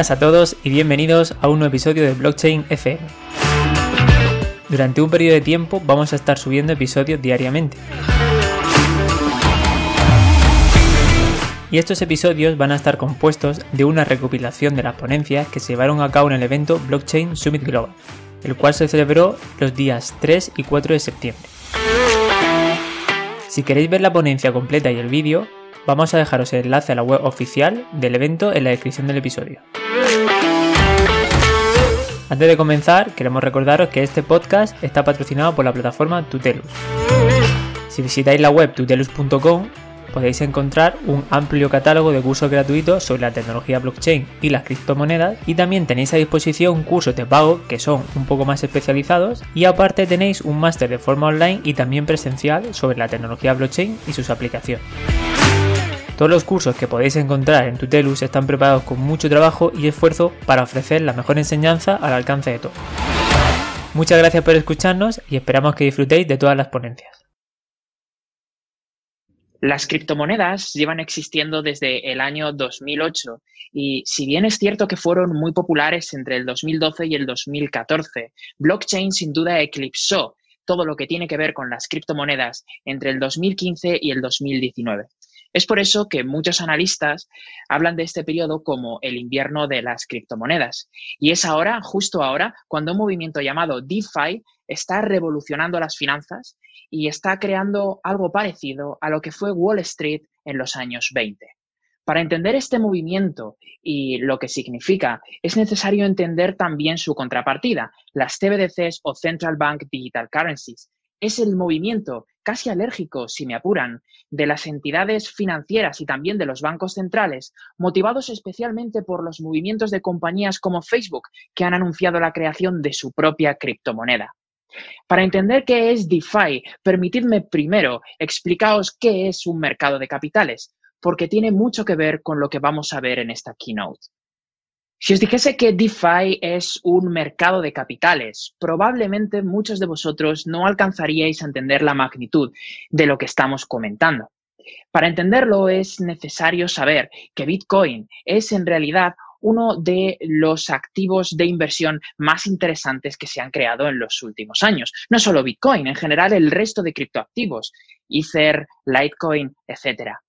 Buenas a todos y bienvenidos a un nuevo episodio de Blockchain FM. Durante un periodo de tiempo vamos a estar subiendo episodios diariamente. Y estos episodios van a estar compuestos de una recopilación de las ponencias que se llevaron a cabo en el evento Blockchain Summit Global, el cual se celebró los días 3 y 4 de septiembre. Si queréis ver la ponencia completa y el vídeo, Vamos a dejaros el enlace a la web oficial del evento en la descripción del episodio. Antes de comenzar, queremos recordaros que este podcast está patrocinado por la plataforma Tutelus. Si visitáis la web tutelus.com podéis encontrar un amplio catálogo de cursos gratuitos sobre la tecnología blockchain y las criptomonedas y también tenéis a disposición cursos de pago que son un poco más especializados y aparte tenéis un máster de forma online y también presencial sobre la tecnología blockchain y sus aplicaciones. Todos los cursos que podéis encontrar en Tutelus están preparados con mucho trabajo y esfuerzo para ofrecer la mejor enseñanza al alcance de todos. Muchas gracias por escucharnos y esperamos que disfrutéis de todas las ponencias. Las criptomonedas llevan existiendo desde el año 2008 y si bien es cierto que fueron muy populares entre el 2012 y el 2014, blockchain sin duda eclipsó todo lo que tiene que ver con las criptomonedas entre el 2015 y el 2019. Es por eso que muchos analistas hablan de este periodo como el invierno de las criptomonedas. Y es ahora, justo ahora, cuando un movimiento llamado DeFi está revolucionando las finanzas y está creando algo parecido a lo que fue Wall Street en los años 20. Para entender este movimiento y lo que significa, es necesario entender también su contrapartida, las CBDCs o Central Bank Digital Currencies, es el movimiento casi alérgico, si me apuran, de las entidades financieras y también de los bancos centrales, motivados especialmente por los movimientos de compañías como Facebook, que han anunciado la creación de su propia criptomoneda. Para entender qué es DeFi, permitidme primero explicaros qué es un mercado de capitales, porque tiene mucho que ver con lo que vamos a ver en esta keynote. Si os dijese que DeFi es un mercado de capitales, probablemente muchos de vosotros no alcanzaríais a entender la magnitud de lo que estamos comentando. Para entenderlo es necesario saber que Bitcoin es en realidad uno de los activos de inversión más interesantes que se han creado en los últimos años. No solo Bitcoin, en general el resto de criptoactivos, Ether, Litecoin, etcétera.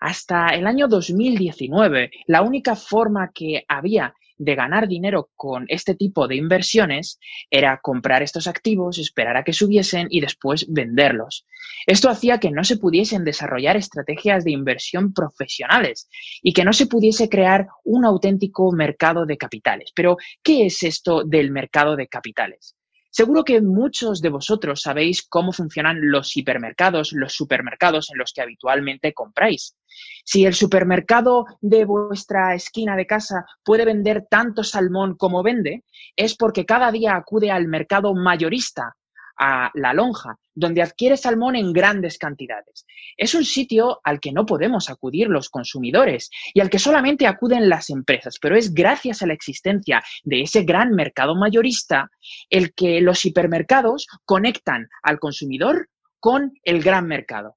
Hasta el año 2019, la única forma que había de ganar dinero con este tipo de inversiones era comprar estos activos, esperar a que subiesen y después venderlos. Esto hacía que no se pudiesen desarrollar estrategias de inversión profesionales y que no se pudiese crear un auténtico mercado de capitales. Pero, ¿qué es esto del mercado de capitales? Seguro que muchos de vosotros sabéis cómo funcionan los hipermercados, los supermercados en los que habitualmente compráis. Si el supermercado de vuestra esquina de casa puede vender tanto salmón como vende, es porque cada día acude al mercado mayorista a La Lonja, donde adquiere salmón en grandes cantidades. Es un sitio al que no podemos acudir los consumidores y al que solamente acuden las empresas, pero es gracias a la existencia de ese gran mercado mayorista el que los hipermercados conectan al consumidor con el gran mercado.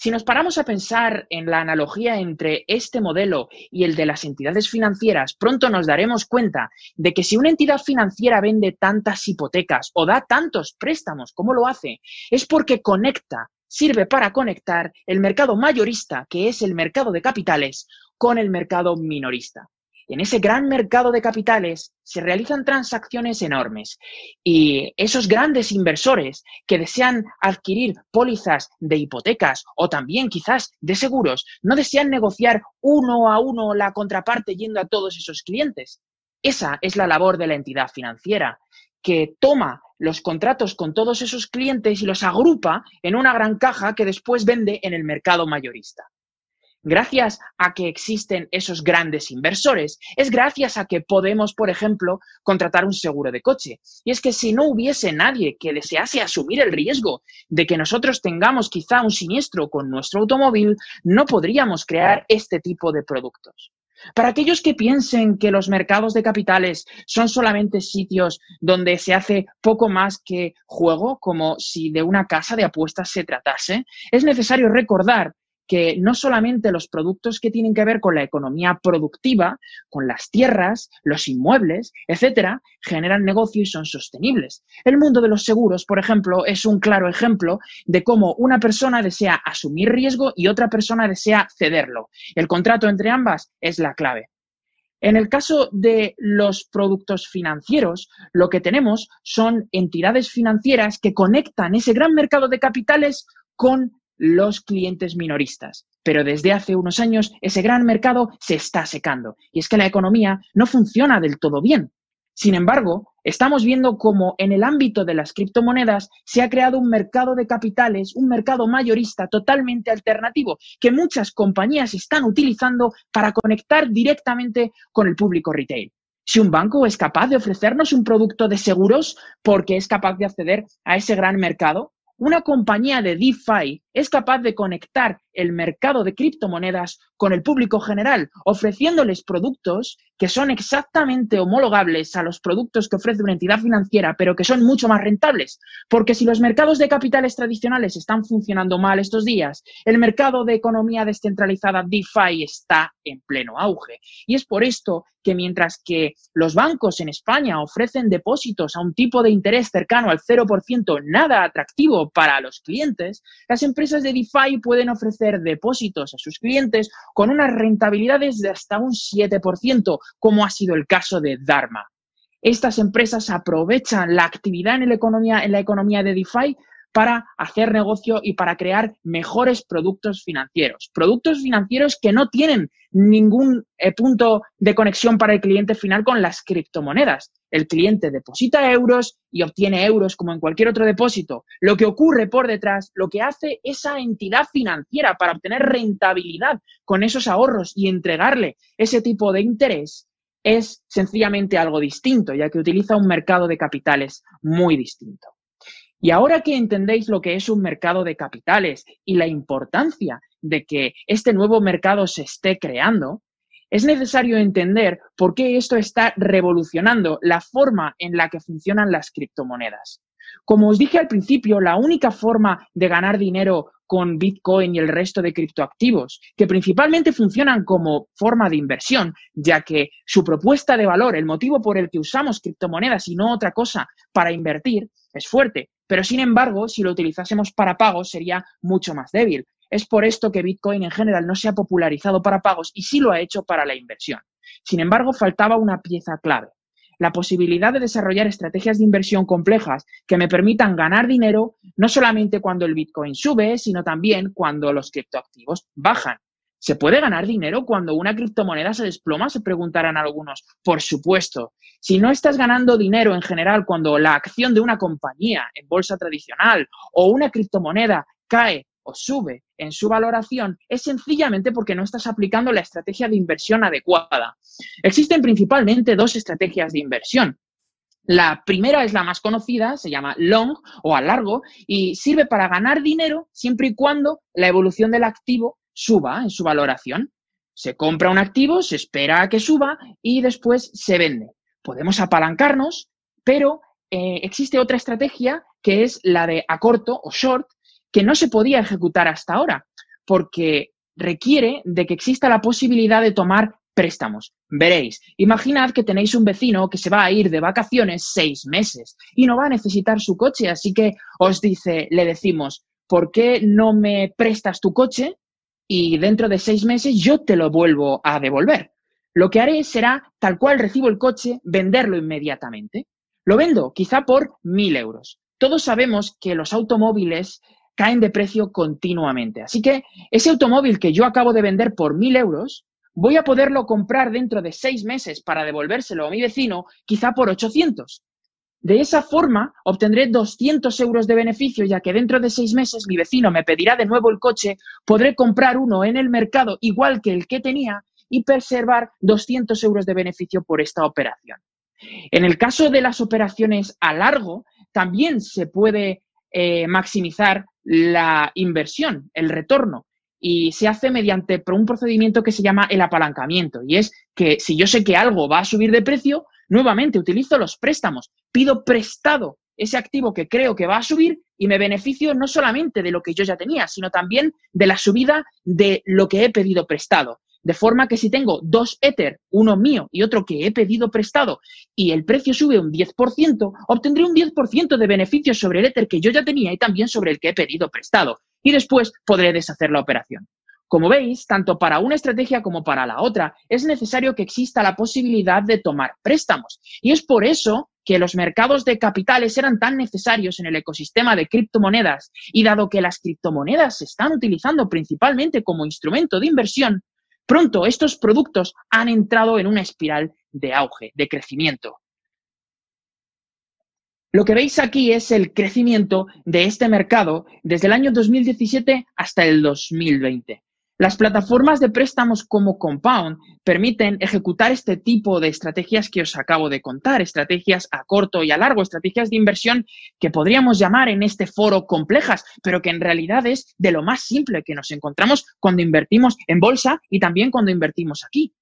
Si nos paramos a pensar en la analogía entre este modelo y el de las entidades financieras, pronto nos daremos cuenta de que si una entidad financiera vende tantas hipotecas o da tantos préstamos como lo hace, es porque conecta, sirve para conectar el mercado mayorista, que es el mercado de capitales, con el mercado minorista en ese gran mercado de capitales se realizan transacciones enormes y esos grandes inversores que desean adquirir pólizas de hipotecas o también quizás de seguros no desean negociar uno a uno la contraparte yendo a todos esos clientes. Esa es la labor de la entidad financiera, que toma los contratos con todos esos clientes y los agrupa en una gran caja que después vende en el mercado mayorista gracias a que existen esos grandes inversores, es gracias a que podemos, por ejemplo, contratar un seguro de coche. Y es que si no hubiese nadie que desease asumir el riesgo de que nosotros tengamos quizá un siniestro con nuestro automóvil, no podríamos crear este tipo de productos. Para aquellos que piensen que los mercados de capitales son solamente sitios donde se hace poco más que juego, como si de una casa de apuestas se tratase, es necesario recordar que no solamente los productos que tienen que ver con la economía productiva, con las tierras, los inmuebles, etcétera, generan negocio y son sostenibles. El mundo de los seguros, por ejemplo, es un claro ejemplo de cómo una persona desea asumir riesgo y otra persona desea cederlo. El contrato entre ambas es la clave. En el caso de los productos financieros, lo que tenemos son entidades financieras que conectan ese gran mercado de capitales con los clientes minoristas. Pero desde hace unos años ese gran mercado se está secando y es que la economía no funciona del todo bien. Sin embargo, estamos viendo cómo en el ámbito de las criptomonedas se ha creado un mercado de capitales, un mercado mayorista totalmente alternativo, que muchas compañías están utilizando para conectar directamente con el público retail. Si un banco es capaz de ofrecernos un producto de seguros porque es capaz de acceder a ese gran mercado, una compañía de DeFi es capaz de conectar el mercado de criptomonedas con el público general, ofreciéndoles productos que son exactamente homologables a los productos que ofrece una entidad financiera, pero que son mucho más rentables. Porque si los mercados de capitales tradicionales están funcionando mal estos días, el mercado de economía descentralizada DeFi está en pleno auge. Y es por esto que mientras que los bancos en España ofrecen depósitos a un tipo de interés cercano al 0%, nada atractivo para los clientes, las empresas de DeFi pueden ofrecer depósitos a sus clientes con unas rentabilidades de hasta un 7%, como ha sido el caso de Dharma. Estas empresas aprovechan la actividad en la economía de DeFi para hacer negocio y para crear mejores productos financieros. Productos financieros que no tienen ningún eh, punto de conexión para el cliente final con las criptomonedas. El cliente deposita euros y obtiene euros como en cualquier otro depósito. Lo que ocurre por detrás, lo que hace esa entidad financiera para obtener rentabilidad con esos ahorros y entregarle ese tipo de interés es sencillamente algo distinto, ya que utiliza un mercado de capitales muy distinto. Y ahora que entendéis lo que es un mercado de capitales y la importancia de que este nuevo mercado se esté creando, es necesario entender por qué esto está revolucionando la forma en la que funcionan las criptomonedas. Como os dije al principio, la única forma de ganar dinero con Bitcoin y el resto de criptoactivos, que principalmente funcionan como forma de inversión, ya que su propuesta de valor, el motivo por el que usamos criptomonedas y no otra cosa para invertir, es fuerte. Pero sin embargo, si lo utilizásemos para pagos, sería mucho más débil. Es por esto que Bitcoin en general no se ha popularizado para pagos y sí lo ha hecho para la inversión. Sin embargo, faltaba una pieza clave, la posibilidad de desarrollar estrategias de inversión complejas que me permitan ganar dinero no solamente cuando el Bitcoin sube, sino también cuando los criptoactivos bajan. ¿Se puede ganar dinero cuando una criptomoneda se desploma? Se preguntarán algunos. Por supuesto. Si no estás ganando dinero en general cuando la acción de una compañía en bolsa tradicional o una criptomoneda cae o sube en su valoración, es sencillamente porque no estás aplicando la estrategia de inversión adecuada. Existen principalmente dos estrategias de inversión. La primera es la más conocida, se llama long o a largo y sirve para ganar dinero siempre y cuando la evolución del activo suba en su valoración. Se compra un activo, se espera a que suba y después se vende. Podemos apalancarnos, pero eh, existe otra estrategia que es la de a corto o short, que no se podía ejecutar hasta ahora, porque requiere de que exista la posibilidad de tomar préstamos. Veréis, imaginad que tenéis un vecino que se va a ir de vacaciones seis meses y no va a necesitar su coche, así que os dice, le decimos, ¿por qué no me prestas tu coche? Y dentro de seis meses yo te lo vuelvo a devolver. Lo que haré será, tal cual recibo el coche, venderlo inmediatamente. Lo vendo quizá por mil euros. Todos sabemos que los automóviles caen de precio continuamente. Así que ese automóvil que yo acabo de vender por mil euros, voy a poderlo comprar dentro de seis meses para devolvérselo a mi vecino, quizá por 800. De esa forma, obtendré 200 euros de beneficio, ya que dentro de seis meses mi vecino me pedirá de nuevo el coche, podré comprar uno en el mercado igual que el que tenía y preservar 200 euros de beneficio por esta operación. En el caso de las operaciones a largo, también se puede eh, maximizar la inversión, el retorno, y se hace mediante un procedimiento que se llama el apalancamiento. Y es que si yo sé que algo va a subir de precio, Nuevamente, utilizo los préstamos, pido prestado ese activo que creo que va a subir y me beneficio no solamente de lo que yo ya tenía, sino también de la subida de lo que he pedido prestado. De forma que si tengo dos Ether, uno mío y otro que he pedido prestado, y el precio sube un 10%, obtendré un 10% de beneficio sobre el Ether que yo ya tenía y también sobre el que he pedido prestado. Y después podré deshacer la operación. Como veis, tanto para una estrategia como para la otra, es necesario que exista la posibilidad de tomar préstamos. Y es por eso que los mercados de capitales eran tan necesarios en el ecosistema de criptomonedas y dado que las criptomonedas se están utilizando principalmente como instrumento de inversión, pronto estos productos han entrado en una espiral de auge, de crecimiento. Lo que veis aquí es el crecimiento de este mercado desde el año 2017 hasta el 2020. Las plataformas de préstamos como Compound permiten ejecutar este tipo de estrategias que os acabo de contar, estrategias a corto y a largo, estrategias de inversión que podríamos llamar en este foro complejas, pero que en realidad es de lo más simple que nos encontramos cuando invertimos en bolsa y también cuando invertimos aquí.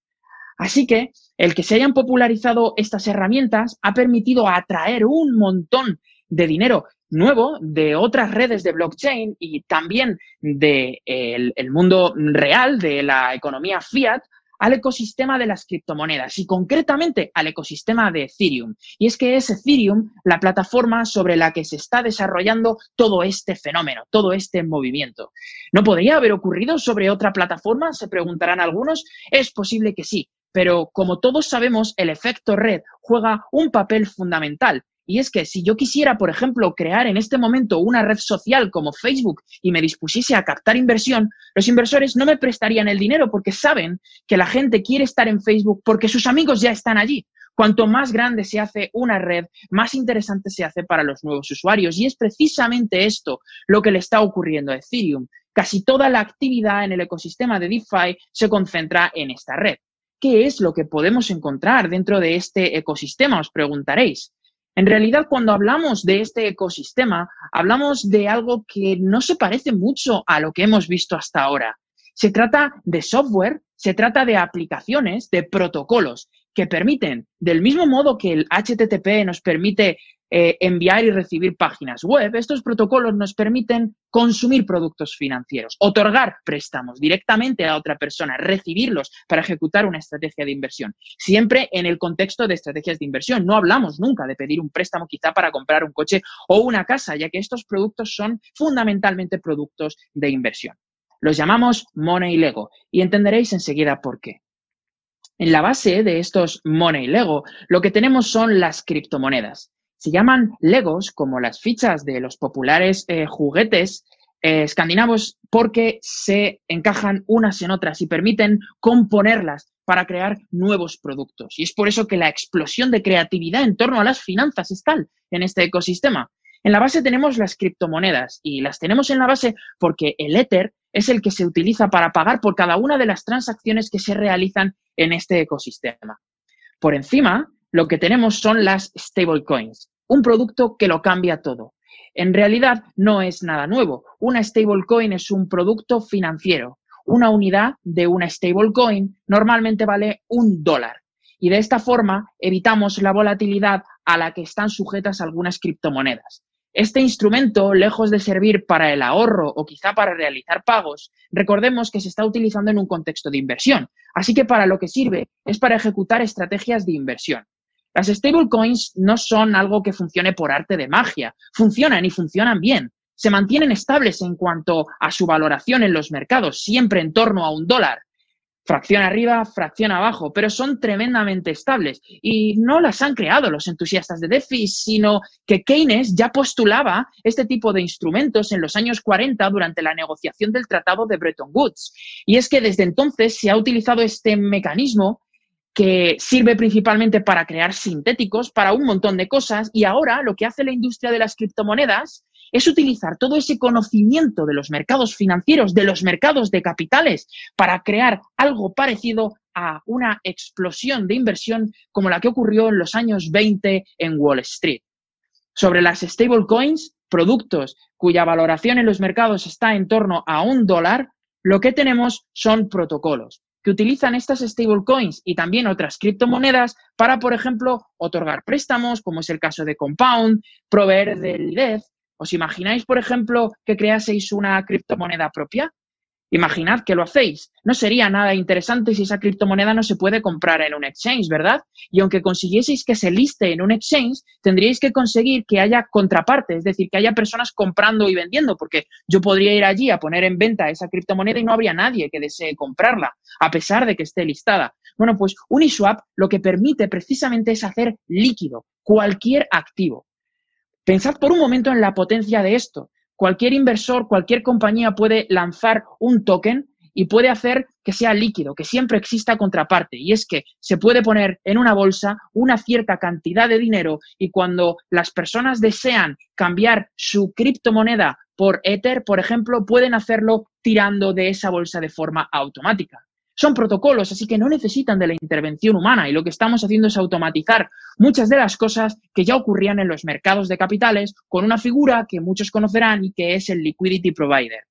Así que el que se hayan popularizado estas herramientas ha permitido atraer un montón de dinero nuevo de otras redes de blockchain y también del de el mundo real de la economía fiat al ecosistema de las criptomonedas y concretamente al ecosistema de Ethereum. Y es que es Ethereum la plataforma sobre la que se está desarrollando todo este fenómeno, todo este movimiento. ¿No podría haber ocurrido sobre otra plataforma? Se preguntarán algunos. Es posible que sí, pero como todos sabemos, el efecto red juega un papel fundamental y es que si yo quisiera, por ejemplo, crear en este momento una red social como Facebook y me dispusiese a captar inversión, los inversores no me prestarían el dinero porque saben que la gente quiere estar en Facebook porque sus amigos ya están allí. Cuanto más grande se hace una red, más interesante se hace para los nuevos usuarios. Y es precisamente esto lo que le está ocurriendo a Ethereum. Casi toda la actividad en el ecosistema de DeFi se concentra en esta red. ¿Qué es lo que podemos encontrar dentro de este ecosistema? Os preguntaréis. En realidad, cuando hablamos de este ecosistema, hablamos de algo que no se parece mucho a lo que hemos visto hasta ahora. Se trata de software, se trata de aplicaciones, de protocolos que permiten, del mismo modo que el HTTP nos permite eh, enviar y recibir páginas web, estos protocolos nos permiten consumir productos financieros, otorgar préstamos directamente a otra persona, recibirlos para ejecutar una estrategia de inversión. Siempre en el contexto de estrategias de inversión. No hablamos nunca de pedir un préstamo quizá para comprar un coche o una casa, ya que estos productos son fundamentalmente productos de inversión. Los llamamos Money Lego y entenderéis enseguida por qué. En la base de estos Money Lego, lo que tenemos son las criptomonedas. Se llaman Legos, como las fichas de los populares eh, juguetes eh, escandinavos, porque se encajan unas en otras y permiten componerlas para crear nuevos productos. Y es por eso que la explosión de creatividad en torno a las finanzas es tal en este ecosistema. En la base tenemos las criptomonedas y las tenemos en la base porque el Ether es el que se utiliza para pagar por cada una de las transacciones que se realizan en este ecosistema. Por encima lo que tenemos son las stablecoins, un producto que lo cambia todo. En realidad no es nada nuevo. Una stablecoin es un producto financiero. Una unidad de una stablecoin normalmente vale un dólar. Y de esta forma evitamos la volatilidad a la que están sujetas algunas criptomonedas. Este instrumento, lejos de servir para el ahorro o quizá para realizar pagos, recordemos que se está utilizando en un contexto de inversión. Así que para lo que sirve es para ejecutar estrategias de inversión. Las stablecoins no son algo que funcione por arte de magia, funcionan y funcionan bien. Se mantienen estables en cuanto a su valoración en los mercados, siempre en torno a un dólar. Fracción arriba, fracción abajo, pero son tremendamente estables. Y no las han creado los entusiastas de DeFi, sino que Keynes ya postulaba este tipo de instrumentos en los años 40 durante la negociación del Tratado de Bretton Woods. Y es que desde entonces se ha utilizado este mecanismo que sirve principalmente para crear sintéticos, para un montón de cosas, y ahora lo que hace la industria de las criptomonedas es utilizar todo ese conocimiento de los mercados financieros, de los mercados de capitales, para crear algo parecido a una explosión de inversión como la que ocurrió en los años 20 en Wall Street. Sobre las stablecoins, productos cuya valoración en los mercados está en torno a un dólar, lo que tenemos son protocolos que utilizan estas stablecoins y también otras criptomonedas para, por ejemplo, otorgar préstamos, como es el caso de Compound, proveer de liquidez. ¿Os imagináis, por ejemplo, que creaseis una criptomoneda propia? Imaginad que lo hacéis. No sería nada interesante si esa criptomoneda no se puede comprar en un exchange, ¿verdad? Y aunque consiguieseis que se liste en un exchange, tendríais que conseguir que haya contraparte, es decir, que haya personas comprando y vendiendo, porque yo podría ir allí a poner en venta esa criptomoneda y no habría nadie que desee comprarla, a pesar de que esté listada. Bueno, pues Uniswap lo que permite precisamente es hacer líquido cualquier activo. Pensad por un momento en la potencia de esto cualquier inversor, cualquier compañía puede lanzar un token y puede hacer que sea líquido, que siempre exista contraparte. Y es que se puede poner en una bolsa una cierta cantidad de dinero y cuando las personas desean cambiar su criptomoneda por Ether, por ejemplo, pueden hacerlo tirando de esa bolsa de forma automática. Son protocolos, así que no necesitan de la intervención humana y lo que estamos haciendo es automatizar muchas de las cosas que ya ocurrían en los mercados de capitales con una figura que muchos conocerán y que es el liquidity provider.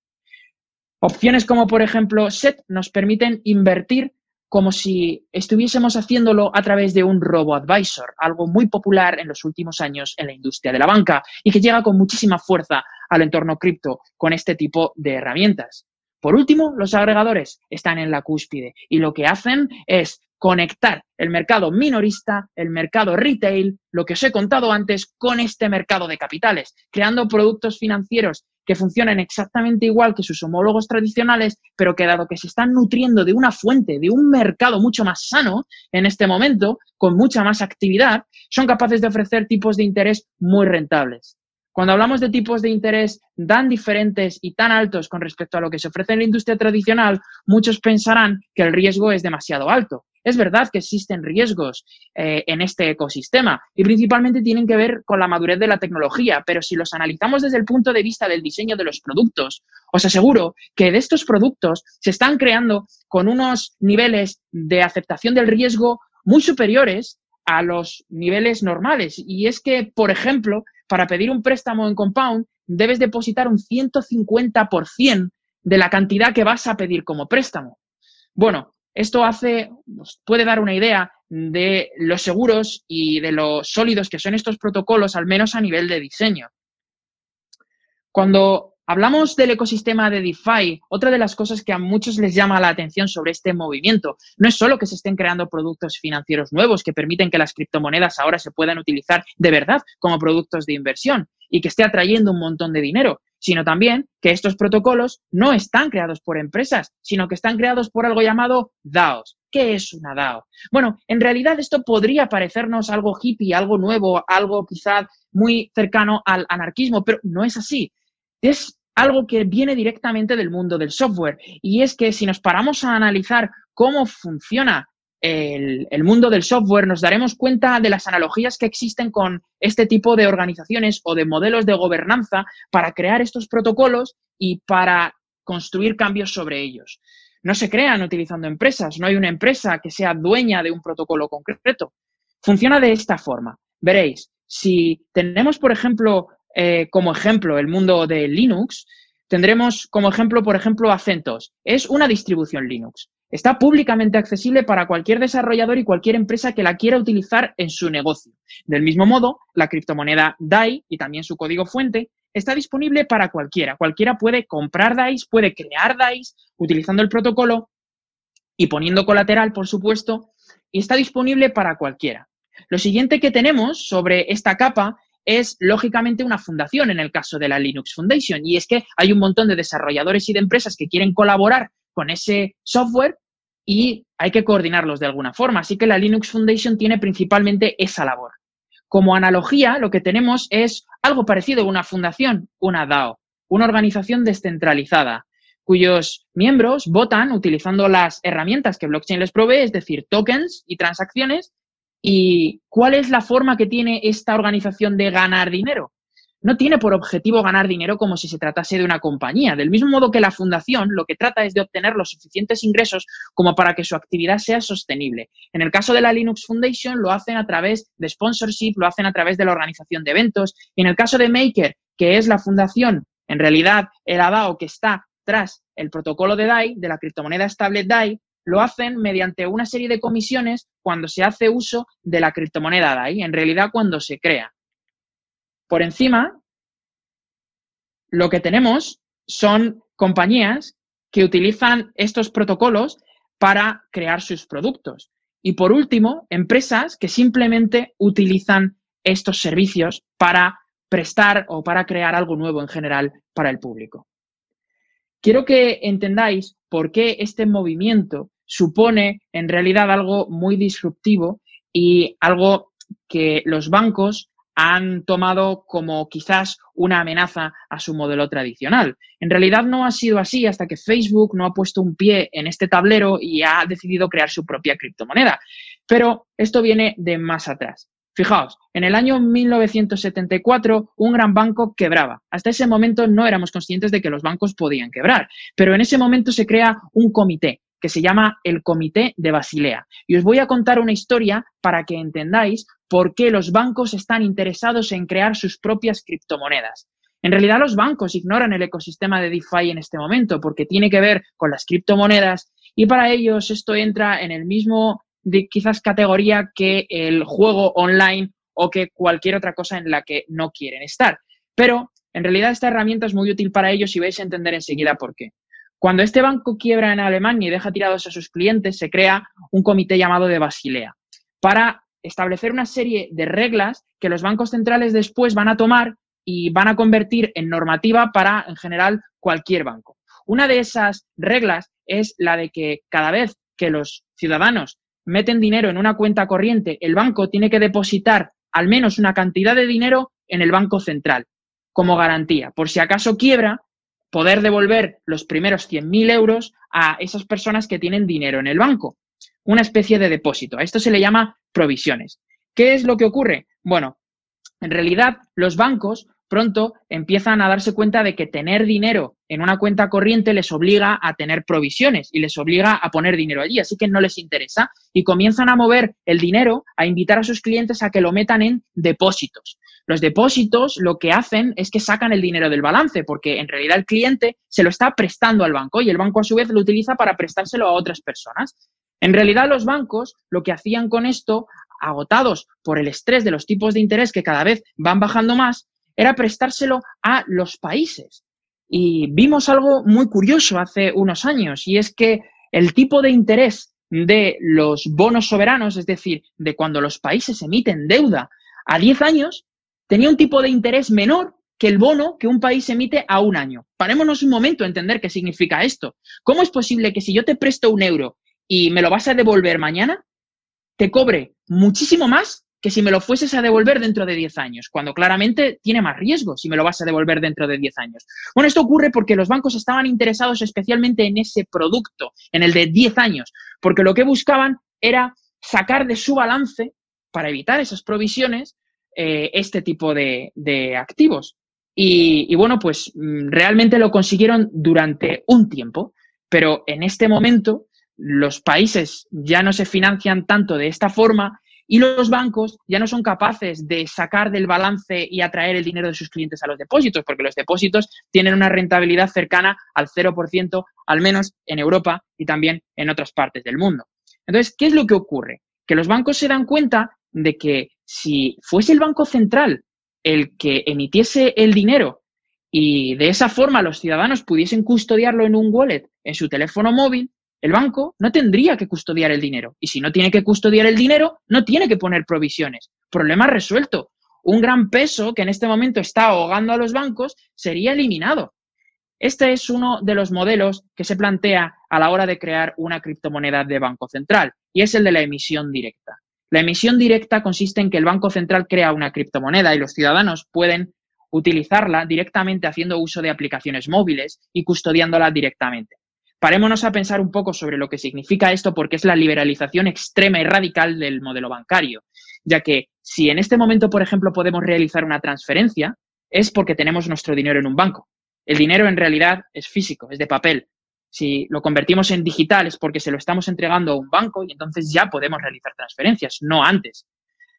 Opciones como por ejemplo SET nos permiten invertir como si estuviésemos haciéndolo a través de un robo-advisor, algo muy popular en los últimos años en la industria de la banca y que llega con muchísima fuerza al entorno cripto con este tipo de herramientas. Por último, los agregadores están en la cúspide y lo que hacen es conectar el mercado minorista, el mercado retail, lo que os he contado antes, con este mercado de capitales, creando productos financieros que funcionen exactamente igual que sus homólogos tradicionales, pero que dado que se están nutriendo de una fuente, de un mercado mucho más sano en este momento, con mucha más actividad, son capaces de ofrecer tipos de interés muy rentables. Cuando hablamos de tipos de interés tan diferentes y tan altos con respecto a lo que se ofrece en la industria tradicional, muchos pensarán que el riesgo es demasiado alto. Es verdad que existen riesgos eh, en este ecosistema y principalmente tienen que ver con la madurez de la tecnología, pero si los analizamos desde el punto de vista del diseño de los productos, os aseguro que de estos productos se están creando con unos niveles de aceptación del riesgo muy superiores a los niveles normales. Y es que, por ejemplo, para pedir un préstamo en Compound, debes depositar un 150% de la cantidad que vas a pedir como préstamo. Bueno, esto hace, nos puede dar una idea de los seguros y de lo sólidos que son estos protocolos, al menos a nivel de diseño. Cuando Hablamos del ecosistema de DeFi. Otra de las cosas que a muchos les llama la atención sobre este movimiento no es solo que se estén creando productos financieros nuevos que permiten que las criptomonedas ahora se puedan utilizar de verdad como productos de inversión y que esté atrayendo un montón de dinero, sino también que estos protocolos no están creados por empresas, sino que están creados por algo llamado DAOs. ¿Qué es una DAO? Bueno, en realidad esto podría parecernos algo hippie, algo nuevo, algo quizá muy cercano al anarquismo, pero no es así es algo que viene directamente del mundo del software. Y es que si nos paramos a analizar cómo funciona el, mundo del software, nos daremos cuenta de las analogías que existen con este tipo de organizaciones o de modelos de gobernanza para crear estos protocolos y para construir cambios sobre ellos. No se crean utilizando empresas, no hay una empresa que sea dueña de un protocolo concreto. Funciona de esta forma. Veréis, si tenemos, por ejemplo, eh, como ejemplo el mundo de Linux, tendremos como ejemplo, por ejemplo, Acentos. Es una distribución Linux. Está públicamente accesible para cualquier desarrollador y cualquier empresa que la quiera utilizar en su negocio. Del mismo modo, la criptomoneda DAI y también su código fuente está disponible para cualquiera. Cualquiera puede comprar DAIs, puede crear DAIs utilizando el protocolo y poniendo colateral, por supuesto, y está disponible para cualquiera. Lo siguiente que tenemos sobre esta capa es lógicamente una fundación en el caso de la Linux Foundation. Y es que hay un montón de desarrolladores y de empresas que quieren colaborar con ese software y hay que coordinarlos de alguna forma. Así que la Linux Foundation tiene principalmente esa labor. Como analogía, lo que tenemos es algo parecido a una fundación, una DAO, una organización descentralizada, cuyos miembros votan utilizando las herramientas que blockchain les provee, es decir, tokens y transacciones, ¿Y cuál es la forma que tiene esta organización de ganar dinero? No tiene por objetivo ganar dinero como si se tratase de una compañía. Del mismo modo que la fundación lo que trata es de obtener los suficientes ingresos como para que su actividad sea sostenible. En el caso de la Linux Foundation lo hacen a través de sponsorship, lo hacen a través de la organización de eventos. Y en el caso de Maker, que es la fundación, en realidad el ADAO que está tras el protocolo de DAI, de la criptomoneda estable DAI, lo hacen mediante una serie de comisiones cuando se hace uso de la criptomoneda DAI, en realidad cuando se crea. Por encima, lo que tenemos son compañías que utilizan estos protocolos para crear sus productos. Y por último, empresas que simplemente utilizan estos servicios para prestar o para crear algo nuevo en general para el público. Quiero que entendáis por qué este movimiento supone en realidad algo muy disruptivo y algo que los bancos han tomado como quizás una amenaza a su modelo tradicional. En realidad no ha sido así hasta que Facebook no ha puesto un pie en este tablero y ha decidido crear su propia criptomoneda. Pero esto viene de más atrás. Fijaos, en el año 1974 un gran banco quebraba. Hasta ese momento no éramos conscientes de que los bancos podían quebrar, pero en ese momento se crea un comité que se llama el Comité de Basilea. Y os voy a contar una historia para que entendáis por qué los bancos están interesados en crear sus propias criptomonedas. En realidad los bancos ignoran el ecosistema de DeFi en este momento porque tiene que ver con las criptomonedas y para ellos esto entra en el mismo quizás categoría que el juego online o que cualquier otra cosa en la que no quieren estar. Pero en realidad esta herramienta es muy útil para ellos y vais a entender enseguida por qué. Cuando este banco quiebra en Alemania y deja tirados a sus clientes, se crea un comité llamado de Basilea para establecer una serie de reglas que los bancos centrales después van a tomar y van a convertir en normativa para, en general, cualquier banco. Una de esas reglas es la de que cada vez que los ciudadanos meten dinero en una cuenta corriente, el banco tiene que depositar al menos una cantidad de dinero en el banco central como garantía. Por si acaso quiebra, poder devolver los primeros 100.000 euros a esas personas que tienen dinero en el banco. Una especie de depósito. A esto se le llama provisiones. ¿Qué es lo que ocurre? Bueno, en realidad los bancos pronto empiezan a darse cuenta de que tener dinero en una cuenta corriente les obliga a tener provisiones y les obliga a poner dinero allí, así que no les interesa y comienzan a mover el dinero, a invitar a sus clientes a que lo metan en depósitos. Los depósitos lo que hacen es que sacan el dinero del balance, porque en realidad el cliente se lo está prestando al banco y el banco a su vez lo utiliza para prestárselo a otras personas. En realidad los bancos lo que hacían con esto, agotados por el estrés de los tipos de interés que cada vez van bajando más, era prestárselo a los países. Y vimos algo muy curioso hace unos años, y es que el tipo de interés de los bonos soberanos, es decir, de cuando los países emiten deuda a 10 años, tenía un tipo de interés menor que el bono que un país emite a un año. Parémonos un momento a entender qué significa esto. ¿Cómo es posible que si yo te presto un euro y me lo vas a devolver mañana, te cobre muchísimo más que si me lo fueses a devolver dentro de 10 años, cuando claramente tiene más riesgo si me lo vas a devolver dentro de 10 años. Bueno, esto ocurre porque los bancos estaban interesados especialmente en ese producto, en el de 10 años, porque lo que buscaban era sacar de su balance, para evitar esas provisiones, eh, este tipo de, activos. Y, bueno, pues mm, realmente lo consiguieron durante un tiempo, pero en este momento los países ya no se financian tanto de esta forma y los bancos ya no son capaces de sacar del balance y atraer el dinero de sus clientes a los depósitos, porque los depósitos tienen una rentabilidad cercana al 0%, al menos en Europa y también en otras partes del mundo. Entonces, ¿qué es lo que ocurre? Que los bancos se dan cuenta de que si fuese el Banco Central el que emitiese el dinero y de esa forma los ciudadanos pudiesen custodiarlo en un wallet en su teléfono móvil, el banco no tendría que custodiar el dinero. Y si no tiene que custodiar el dinero, no tiene que poner provisiones. Problema resuelto. Un gran peso que en este momento está ahogando a los bancos sería eliminado. Este es uno de los modelos que se plantea a la hora de crear una criptomoneda de Banco Central y es el de la emisión directa. La emisión directa consiste en que el Banco Central crea una criptomoneda y los ciudadanos pueden utilizarla directamente haciendo uso de aplicaciones móviles y custodiándola directamente. Parémonos a pensar un poco sobre lo que significa esto porque es la liberalización extrema y radical del modelo bancario, ya que si en este momento, por ejemplo, podemos realizar una transferencia, es porque tenemos nuestro dinero en un banco. El dinero en realidad es físico, es de papel. Si lo convertimos en digital es porque se lo estamos entregando a un banco y entonces ya podemos realizar transferencias, no antes.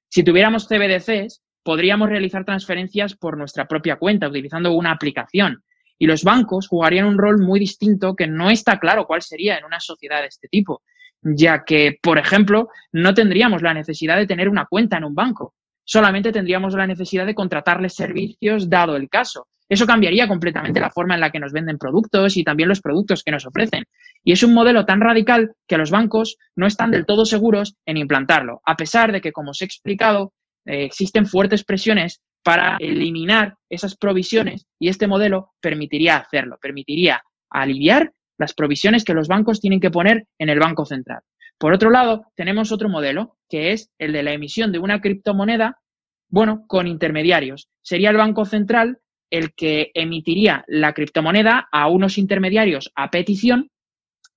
Si tuviéramos CBDCs, podríamos realizar transferencias por nuestra propia cuenta utilizando una aplicación y los bancos jugarían un rol muy distinto que no está claro cuál sería en una sociedad de este tipo. ya que, por ejemplo, no tendríamos la necesidad de tener una cuenta en un banco, solamente tendríamos la necesidad de contratarles servicios dado el caso. Eso cambiaría completamente la forma en la que nos venden productos y también los productos que nos ofrecen. Y es un modelo tan radical que los bancos no están del todo seguros en implantarlo, a pesar de que, como os he explicado, eh, existen fuertes presiones para eliminar esas provisiones y este modelo permitiría hacerlo, permitiría aliviar las provisiones que los bancos tienen que poner en el Banco Central. Por otro lado, tenemos otro modelo, que es el de la emisión de una criptomoneda, bueno, con intermediarios. Sería el Banco Central el que emitiría la criptomoneda a unos intermediarios a petición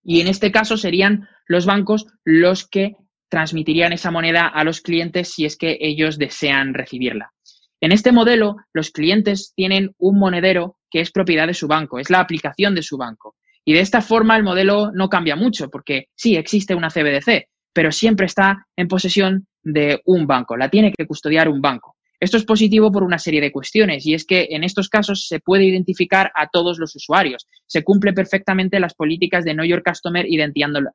y en este caso serían los bancos los que transmitirían esa moneda a los clientes si es que ellos desean recibirla. En este modelo, los clientes tienen un monedero que es propiedad de su banco, es la aplicación de su banco. Y de esta forma el modelo no cambia mucho, porque sí existe una CBDC, pero siempre está en posesión de un banco, la tiene que custodiar un banco. Esto es positivo por una serie de cuestiones y es que en estos casos se puede identificar a todos los usuarios. Se cumple perfectamente las políticas de Know Your Customer y de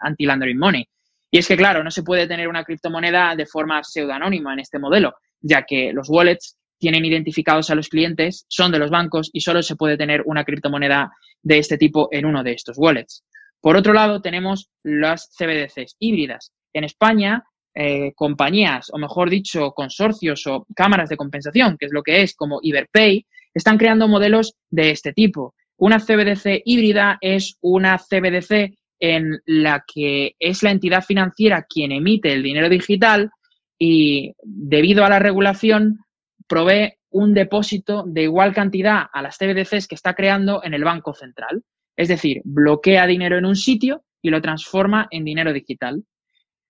Anti-Laundering Money. Y es que, claro, no se puede tener una criptomoneda de forma pseudoanónima en este modelo, ya que los wallets tienen identificados a los clientes, son de los bancos y solo se puede tener una criptomoneda de este tipo en uno de estos wallets. Por otro lado, tenemos las CBDCs híbridas. En España eh, compañías, o mejor dicho, consorcios o cámaras de compensación, que es lo que es como Iberpay, están creando modelos de este tipo. Una CBDC híbrida es una CBDC en la que es la entidad financiera quien emite el dinero digital y debido a la regulación provee un depósito de igual cantidad a las CBDCs que está creando en el Banco Central. Es decir, bloquea dinero en un sitio y lo transforma en dinero digital.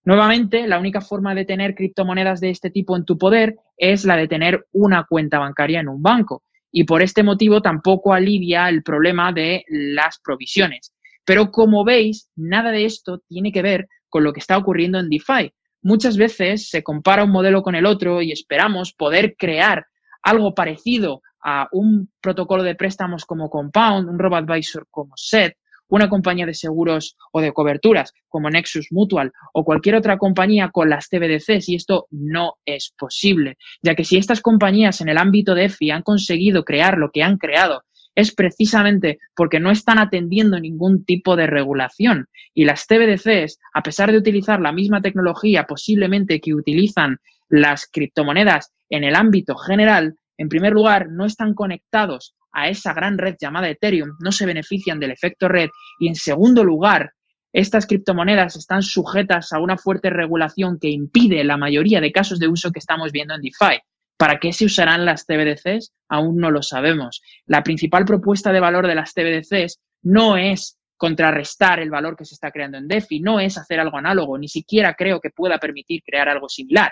Nuevamente, la única forma de tener criptomonedas de este tipo en tu poder es la de tener una cuenta bancaria en un banco. Y por este motivo tampoco alivia el problema de las provisiones. Pero como veis, nada de esto tiene que ver con lo que está ocurriendo en DeFi. Muchas veces se compara un modelo con el otro y esperamos poder crear algo parecido a un protocolo de préstamos como Compound, un robo advisor como SET, una compañía de seguros o de coberturas como Nexus Mutual o cualquier otra compañía con las CBDCs y esto no es posible, ya que si estas compañías en el ámbito de EFI han conseguido crear lo que han creado es precisamente porque no están atendiendo ningún tipo de regulación. Y las CBDCs, a pesar de utilizar la misma tecnología posiblemente que utilizan las criptomonedas en el ámbito general, en primer lugar, no están conectados a esa gran red llamada Ethereum, no se benefician del efecto red y en segundo lugar, estas criptomonedas están sujetas a una fuerte regulación que impide la mayoría de casos de uso que estamos viendo en DeFi. ¿Para qué se usarán las CBDCs? Aún no lo sabemos. La principal propuesta de valor de las CBDCs no es contrarrestar el valor que se está creando en DeFi, no es hacer algo análogo, ni siquiera creo que pueda permitir crear algo similar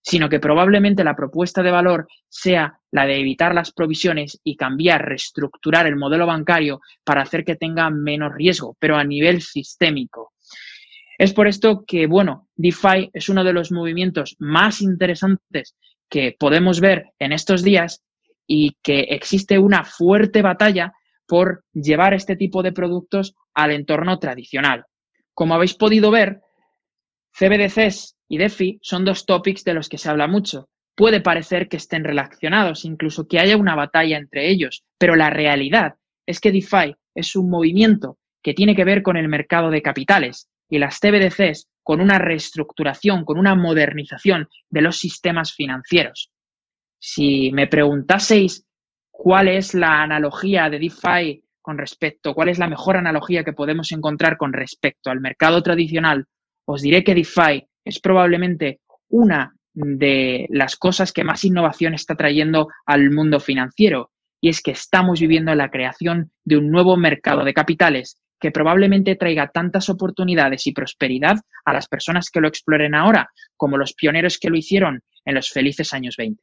sino que probablemente la propuesta de valor sea la de evitar las provisiones y cambiar, reestructurar el modelo bancario para hacer que tenga menos riesgo, pero a nivel sistémico. Es por esto que, bueno, DeFi es uno de los movimientos más interesantes que podemos ver en estos días y que existe una fuerte batalla por llevar este tipo de productos al entorno tradicional. Como habéis podido ver, CBDCs y DeFi son dos topics de los que se habla mucho. Puede parecer que estén relacionados, incluso que haya una batalla entre ellos, pero la realidad es que DeFi es un movimiento que tiene que ver con el mercado de capitales y las CBDCs con una reestructuración, con una modernización de los sistemas financieros. Si me preguntaseis cuál es la analogía de DeFi con respecto, cuál es la mejor analogía que podemos encontrar con respecto al mercado tradicional, os diré que DeFi es probablemente una de las cosas que más innovación está trayendo al mundo financiero. Y es que estamos viviendo la creación de un nuevo mercado de capitales que probablemente traiga tantas oportunidades y prosperidad a las personas que lo exploren ahora como los pioneros que lo hicieron en los felices años 20.